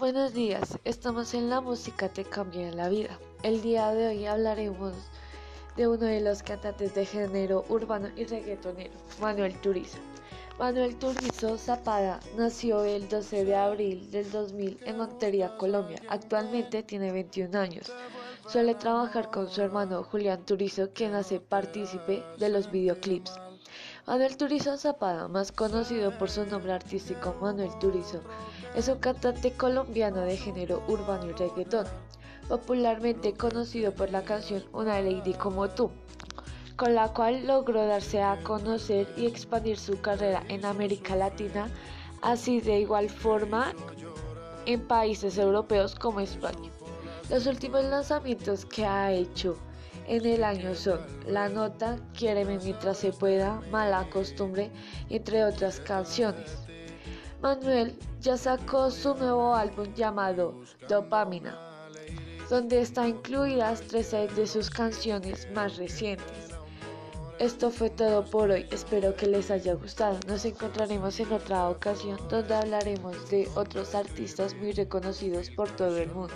Buenos días, estamos en La Música Te Cambia la Vida. El día de hoy hablaremos de uno de los cantantes de género urbano y reggaetonero, Manuel Turizo. Manuel Turizo Zapada nació el 12 de abril del 2000 en Montería, Colombia. Actualmente tiene 21 años. Suele trabajar con su hermano Julián Turizo, quien hace partícipe de los videoclips. Manuel Turizo Zapada, más conocido por su nombre artístico Manuel Turizo, es un cantante colombiano de género urbano y reggaetón, popularmente conocido por la canción Una Lady como tú, con la cual logró darse a conocer y expandir su carrera en América Latina, así de igual forma en países europeos como España. Los últimos lanzamientos que ha hecho en el año son La Nota, Quiéreme mientras se pueda, Mala Costumbre, entre otras canciones. Manuel ya sacó su nuevo álbum llamado Dopamina, donde están incluidas tres de sus canciones más recientes. Esto fue todo por hoy, espero que les haya gustado. Nos encontraremos en otra ocasión donde hablaremos de otros artistas muy reconocidos por todo el mundo.